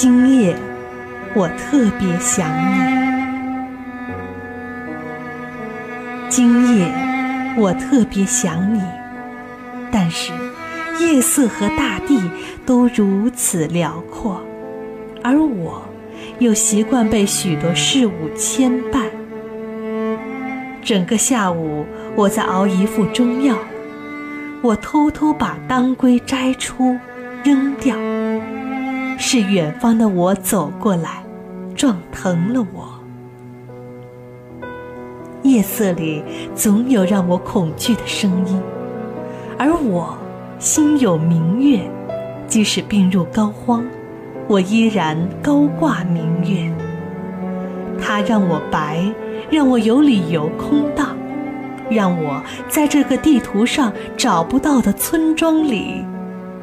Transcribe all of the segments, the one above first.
今夜我特别想你。今夜我特别想你，但是夜色和大地都如此辽阔，而我又习惯被许多事物牵绊。整个下午我在熬一副中药，我偷偷把当归摘出扔掉。是远方的我走过来，撞疼了我。夜色里总有让我恐惧的声音，而我心有明月，即使病入膏肓，我依然高挂明月。它让我白，让我有理由空荡，让我在这个地图上找不到的村庄里，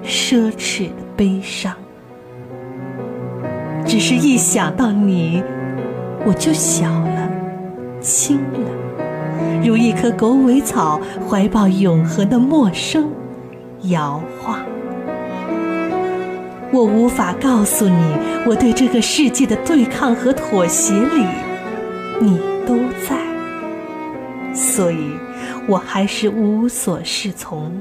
奢侈的悲伤。只是一想到你，我就小了，轻了，如一棵狗尾草，怀抱永恒的陌生，摇晃。我无法告诉你，我对这个世界的对抗和妥协里，你都在。所以，我还是无所适从，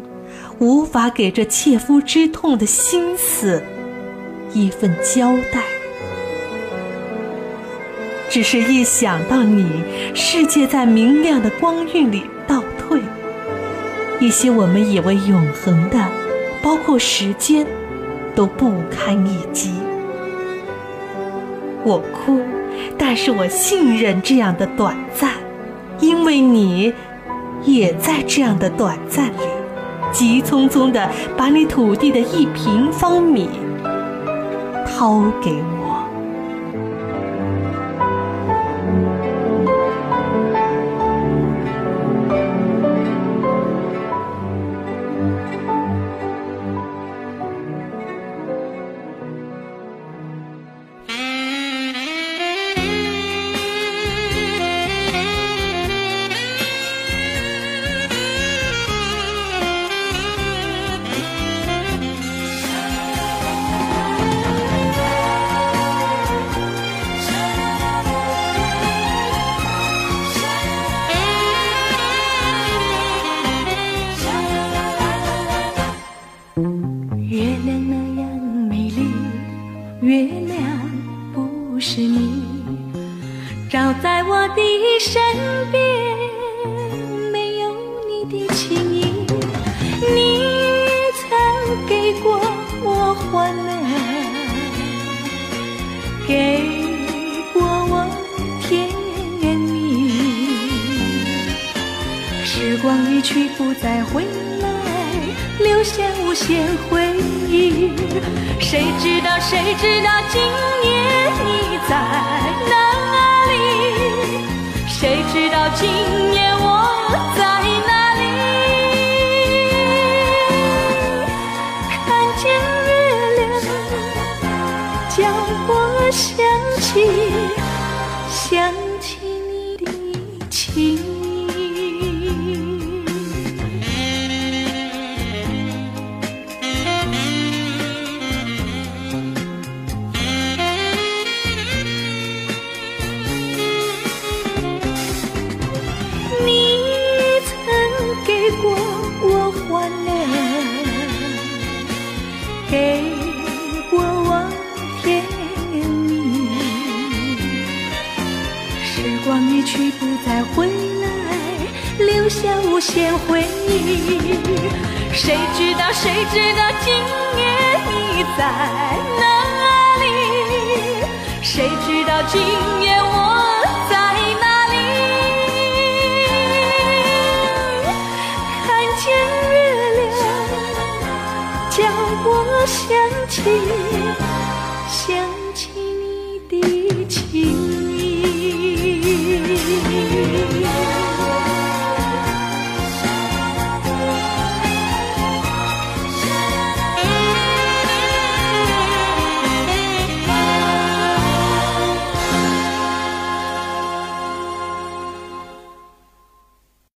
无法给这切肤之痛的心思一份交代。只是一想到你，世界在明亮的光晕里倒退，一些我们以为永恒的，包括时间，都不堪一击。我哭，但是我信任这样的短暂，因为你也在这样的短暂里，急匆匆地把你土地的一平方米掏给我。月亮不是你，照在我的身边，没有你的情意。你曾给过我欢乐，给过我甜蜜。时光一去不再回来，留下无限回忆。谁知道，谁知道今夜你在哪里？谁知道今夜我在哪里？看见月亮，叫我想起，想起你的情。给过我甜蜜，时光一去不再回来，留下无限回忆。谁知道谁知道今夜你在哪里？谁知道今想起。想。